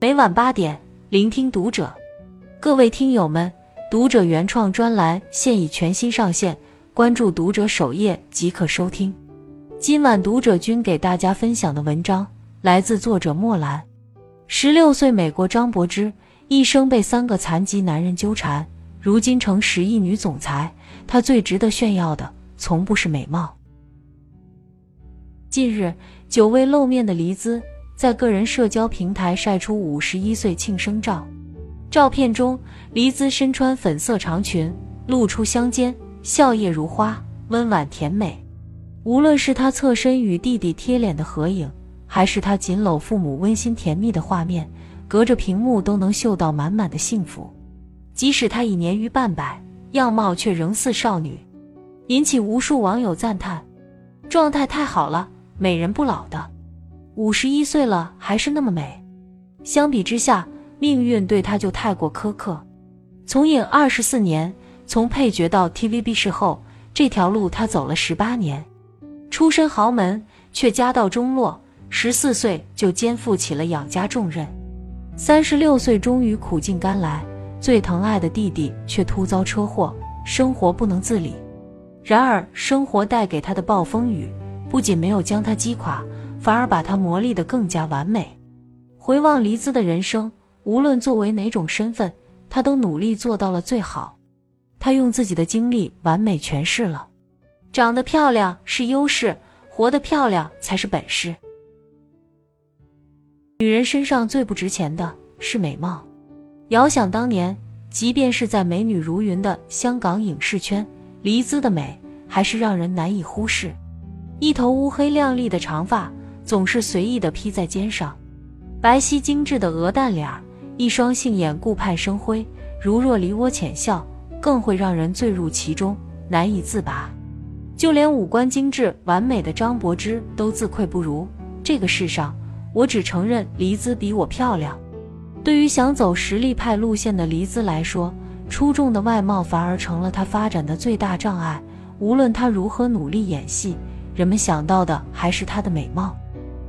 每晚八点，聆听读者。各位听友们，读者原创专栏现已全新上线，关注读者首页即可收听。今晚读者君给大家分享的文章来自作者莫兰。十六岁美国张柏芝一生被三个残疾男人纠缠，如今成十亿女总裁，她最值得炫耀的从不是美貌。近日，久未露面的黎姿。在个人社交平台晒出五十一岁庆生照，照片中黎姿身穿粉色长裙，露出香肩，笑靥如花，温婉甜美。无论是她侧身与弟弟贴脸的合影，还是她紧搂父母温馨甜蜜的画面，隔着屏幕都能嗅到满满的幸福。即使她已年逾半百，样貌却仍似少女，引起无数网友赞叹：状态太好了，美人不老的。五十一岁了还是那么美，相比之下，命运对她就太过苛刻。从影二十四年，从配角到 TVB 视后，这条路她走了十八年。出身豪门，却家道中落，十四岁就肩负起了养家重任，三十六岁终于苦尽甘来。最疼爱的弟弟却突遭车祸，生活不能自理。然而，生活带给他的暴风雨，不仅没有将他击垮。反而把她磨砺得更加完美。回望黎姿的人生，无论作为哪种身份，她都努力做到了最好。她用自己的经历完美诠释了：长得漂亮是优势，活得漂亮才是本事。女人身上最不值钱的是美貌。遥想当年，即便是在美女如云的香港影视圈，黎姿的美还是让人难以忽视。一头乌黑亮丽的长发。总是随意的披在肩上，白皙精致的鹅蛋脸儿，一双杏眼顾盼生辉，如若梨涡浅笑，更会让人醉入其中，难以自拔。就连五官精致完美的张柏芝都自愧不如。这个世上，我只承认黎姿比我漂亮。对于想走实力派路线的黎姿来说，出众的外貌反而成了她发展的最大障碍。无论她如何努力演戏，人们想到的还是她的美貌。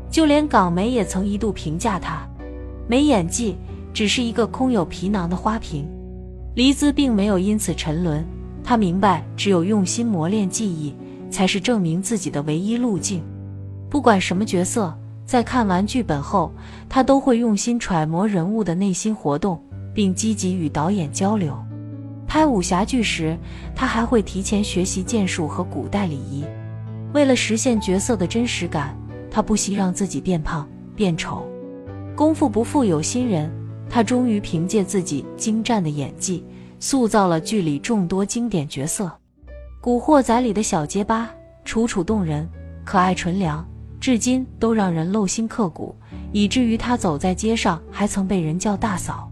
就连港媒也曾一度评价他没演技，只是一个空有皮囊的花瓶。黎姿并没有因此沉沦，她明白，只有用心磨练技艺，才是证明自己的唯一路径。不管什么角色，在看完剧本后，她都会用心揣摩人物的内心活动，并积极与导演交流。拍武侠剧时，她还会提前学习剑术和古代礼仪，为了实现角色的真实感。他不惜让自己变胖变丑，功夫不负有心人。他终于凭借自己精湛的演技，塑造了剧里众多经典角色。《古惑仔》里的小结巴，楚楚动人，可爱纯良，至今都让人镂心刻骨，以至于他走在街上还曾被人叫大嫂。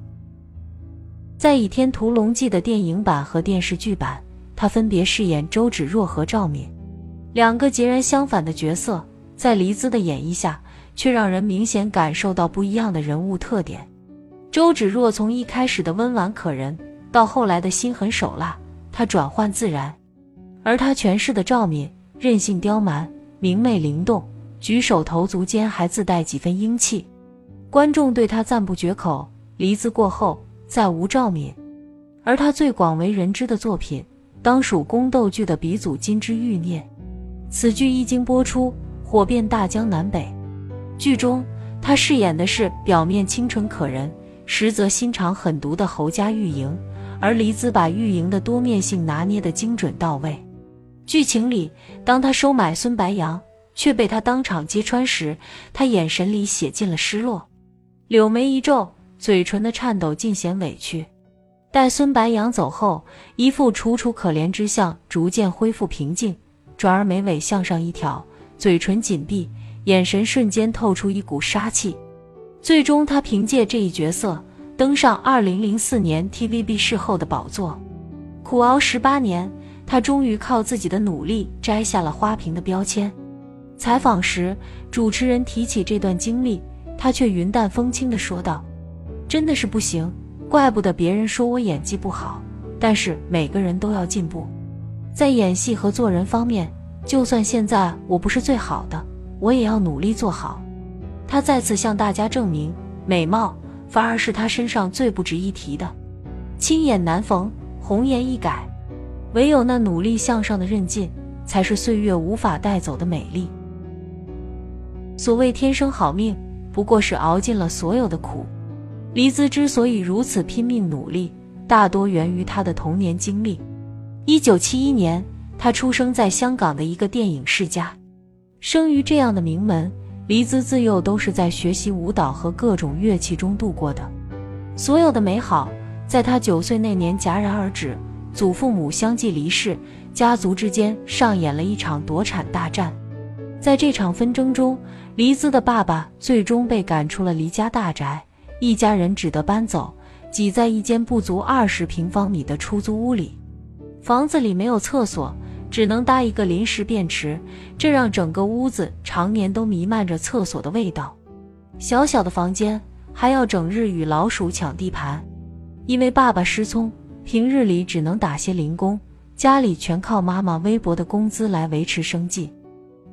在《倚天屠龙记》的电影版和电视剧版，他分别饰演周芷若和赵敏，两个截然相反的角色。在黎姿的演绎下，却让人明显感受到不一样的人物特点。周芷若从一开始的温婉可人，到后来的心狠手辣，她转换自然；而她诠释的赵敏，任性刁蛮，明媚灵动，举手投足间还自带几分英气，观众对她赞不绝口。黎姿过后，再无赵敏，而她最广为人知的作品，当属宫斗剧的鼻祖《金枝欲孽》。此剧一经播出，火遍大江南北。剧中，他饰演的是表面清纯可人，实则心肠狠毒的侯家玉莹，而黎姿把玉莹的多面性拿捏得精准到位。剧情里，当她收买孙白杨，却被他当场揭穿时，他眼神里写尽了失落，柳眉一皱，嘴唇的颤抖尽显委屈。待孙白杨走后，一副楚楚可怜之相逐渐恢复平静，转而眉尾向上一挑。嘴唇紧闭，眼神瞬间透出一股杀气。最终，他凭借这一角色登上二零零四年 TVB 视后的宝座。苦熬十八年，他终于靠自己的努力摘下了花瓶的标签。采访时，主持人提起这段经历，他却云淡风轻地说道：“真的是不行，怪不得别人说我演技不好。但是每个人都要进步，在演戏和做人方面。”就算现在我不是最好的，我也要努力做好。他再次向大家证明，美貌反而是他身上最不值一提的。青眼难逢，红颜易改，唯有那努力向上的韧劲，才是岁月无法带走的美丽。所谓天生好命，不过是熬尽了所有的苦。黎姿之所以如此拼命努力，大多源于她的童年经历。一九七一年，他出生在香港的一个电影世家。生于这样的名门，黎姿自幼都是在学习舞蹈和各种乐器中度过的。所有的美好，在她九岁那年戛然而止。祖父母相继离世，家族之间上演了一场夺产大战。在这场纷争中，黎姿的爸爸最终被赶出了黎家大宅，一家人只得搬走，挤在一间不足二十平方米的出租屋里。房子里没有厕所，只能搭一个临时便池，这让整个屋子常年都弥漫着厕所的味道。小小的房间还要整日与老鼠抢地盘，因为爸爸失聪，平日里只能打些零工，家里全靠妈妈微薄的工资来维持生计。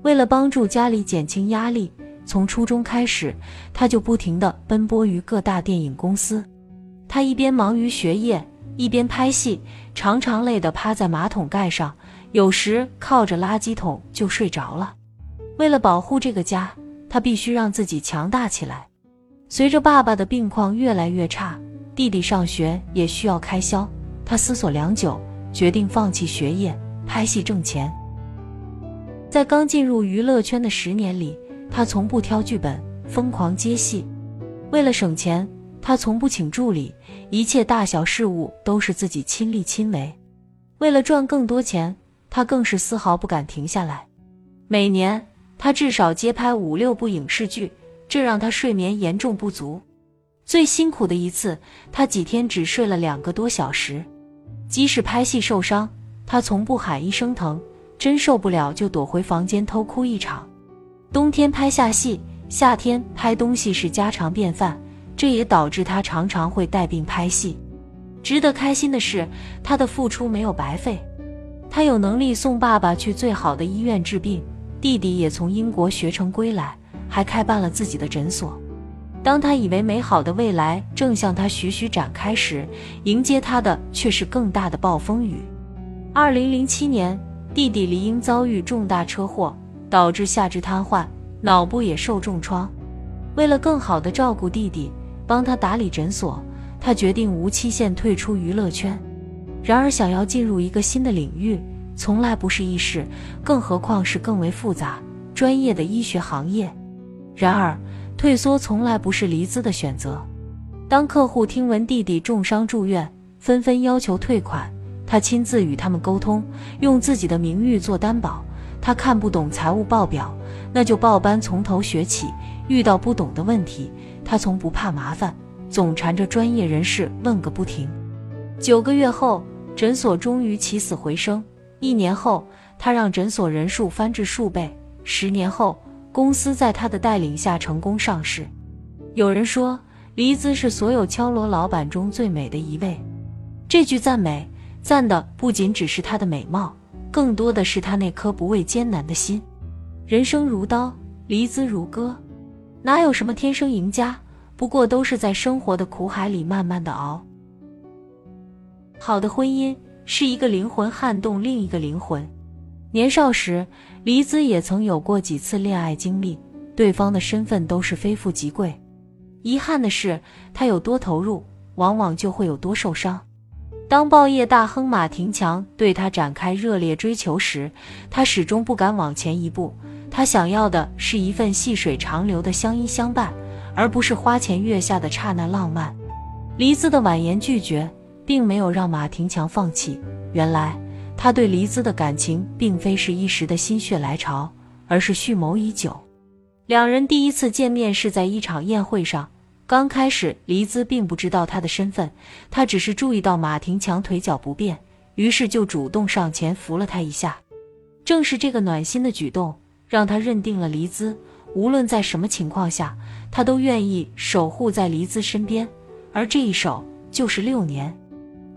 为了帮助家里减轻压力，从初中开始，他就不停地奔波于各大电影公司。他一边忙于学业，一边拍戏，常常累得趴在马桶盖上，有时靠着垃圾桶就睡着了。为了保护这个家，他必须让自己强大起来。随着爸爸的病况越来越差，弟弟上学也需要开销，他思索良久，决定放弃学业，拍戏挣钱。在刚进入娱乐圈的十年里，他从不挑剧本，疯狂接戏。为了省钱，他从不请助理，一切大小事务都是自己亲力亲为。为了赚更多钱，他更是丝毫不敢停下来。每年他至少接拍五六部影视剧，这让他睡眠严重不足。最辛苦的一次，他几天只睡了两个多小时。即使拍戏受伤，他从不喊一声疼。真受不了，就躲回房间偷哭一场。冬天拍下戏，夏天拍东西是家常便饭，这也导致他常常会带病拍戏。值得开心的是，他的付出没有白费。他有能力送爸爸去最好的医院治病，弟弟也从英国学成归来，还开办了自己的诊所。当他以为美好的未来正向他徐徐展开时，迎接他的却是更大的暴风雨。二零零七年。弟弟李英遭遇重大车祸，导致下肢瘫痪，脑部也受重创。为了更好的照顾弟弟，帮他打理诊所，他决定无期限退出娱乐圈。然而，想要进入一个新的领域，从来不是易事，更何况是更为复杂、专业的医学行业。然而，退缩从来不是黎姿的选择。当客户听闻弟弟重伤住院，纷纷要求退款。他亲自与他们沟通，用自己的名誉做担保。他看不懂财务报表，那就报班从头学起。遇到不懂的问题，他从不怕麻烦，总缠着专业人士问个不停。九个月后，诊所终于起死回生。一年后，他让诊所人数翻至数倍。十年后，公司在他的带领下成功上市。有人说，黎姿是所有敲锣老板中最美的一位。这句赞美。赞的不仅只是她的美貌，更多的是她那颗不畏艰难的心。人生如刀，离姿如歌，哪有什么天生赢家？不过都是在生活的苦海里慢慢的熬。好的婚姻是一个灵魂撼动另一个灵魂。年少时，黎姿也曾有过几次恋爱经历，对方的身份都是非富即贵。遗憾的是，她有多投入，往往就会有多受伤。当报业大亨马廷强对她展开热烈追求时，她始终不敢往前一步。她想要的是一份细水长流的相依相伴，而不是花前月下的刹那浪漫。黎姿的婉言拒绝，并没有让马廷强放弃。原来，他对黎姿的感情并非是一时的心血来潮，而是蓄谋已久。两人第一次见面是在一场宴会上。刚开始，黎姿并不知道他的身份，他只是注意到马廷强腿脚不便，于是就主动上前扶了他一下。正是这个暖心的举动，让他认定了黎姿。无论在什么情况下，他都愿意守护在黎姿身边，而这一守就是六年。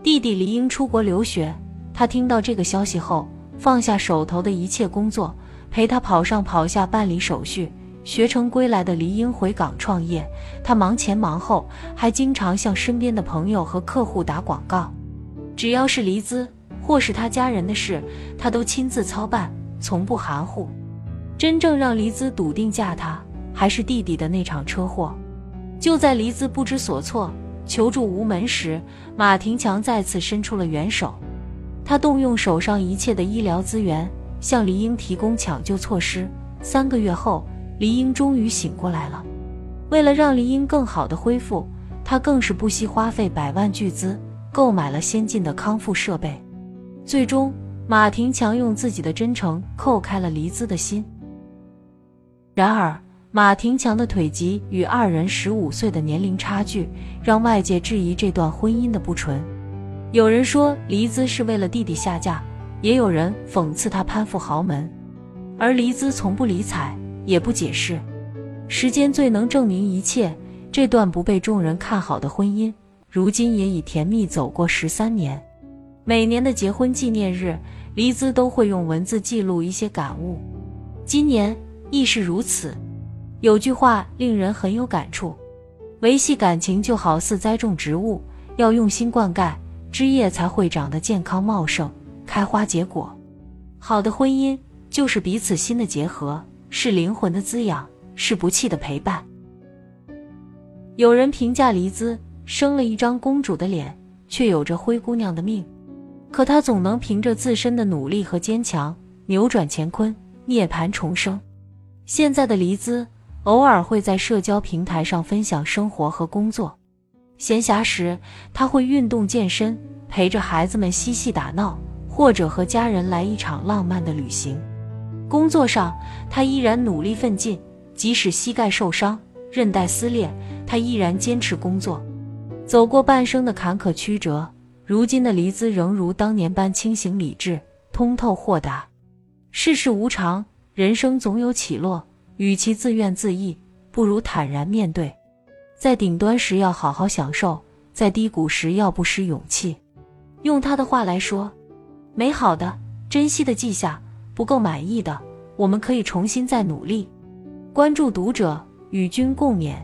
弟弟黎英出国留学，他听到这个消息后，放下手头的一切工作，陪他跑上跑下办理手续。学成归来的黎英回港创业，他忙前忙后，还经常向身边的朋友和客户打广告。只要是黎姿或是他家人的事，他都亲自操办，从不含糊。真正让黎姿笃定嫁他，还是弟弟的那场车祸。就在黎姿不知所措、求助无门时，马廷强再次伸出了援手。他动用手上一切的医疗资源，向黎英提供抢救措施。三个月后。黎英终于醒过来了。为了让黎英更好的恢复，他更是不惜花费百万巨资购买了先进的康复设备。最终，马廷强用自己的真诚叩开了黎姿的心。然而，马廷强的腿疾与二人十五岁的年龄差距，让外界质疑这段婚姻的不纯。有人说黎姿是为了弟弟下嫁，也有人讽刺他攀附豪门，而黎姿从不理睬。也不解释，时间最能证明一切。这段不被众人看好的婚姻，如今也已甜蜜走过十三年。每年的结婚纪念日，黎姿都会用文字记录一些感悟。今年亦是如此。有句话令人很有感触：维系感情就好似栽种植物，要用心灌溉，枝叶才会长得健康茂盛，开花结果。好的婚姻就是彼此心的结合。是灵魂的滋养，是不弃的陪伴。有人评价黎姿生了一张公主的脸，却有着灰姑娘的命。可她总能凭着自身的努力和坚强，扭转乾坤，涅槃重生。现在的黎姿偶尔会在社交平台上分享生活和工作，闲暇时她会运动健身，陪着孩子们嬉戏打闹，或者和家人来一场浪漫的旅行。工作上，他依然努力奋进，即使膝盖受伤、韧带撕裂，他依然坚持工作。走过半生的坎坷曲折，如今的黎姿仍如当年般清醒理智、通透豁达。世事无常，人生总有起落，与其自怨自艾，不如坦然面对。在顶端时要好好享受，在低谷时要不失勇气。用他的话来说：“美好的、珍惜的记下。”不够满意的，我们可以重新再努力。关注读者，与君共勉。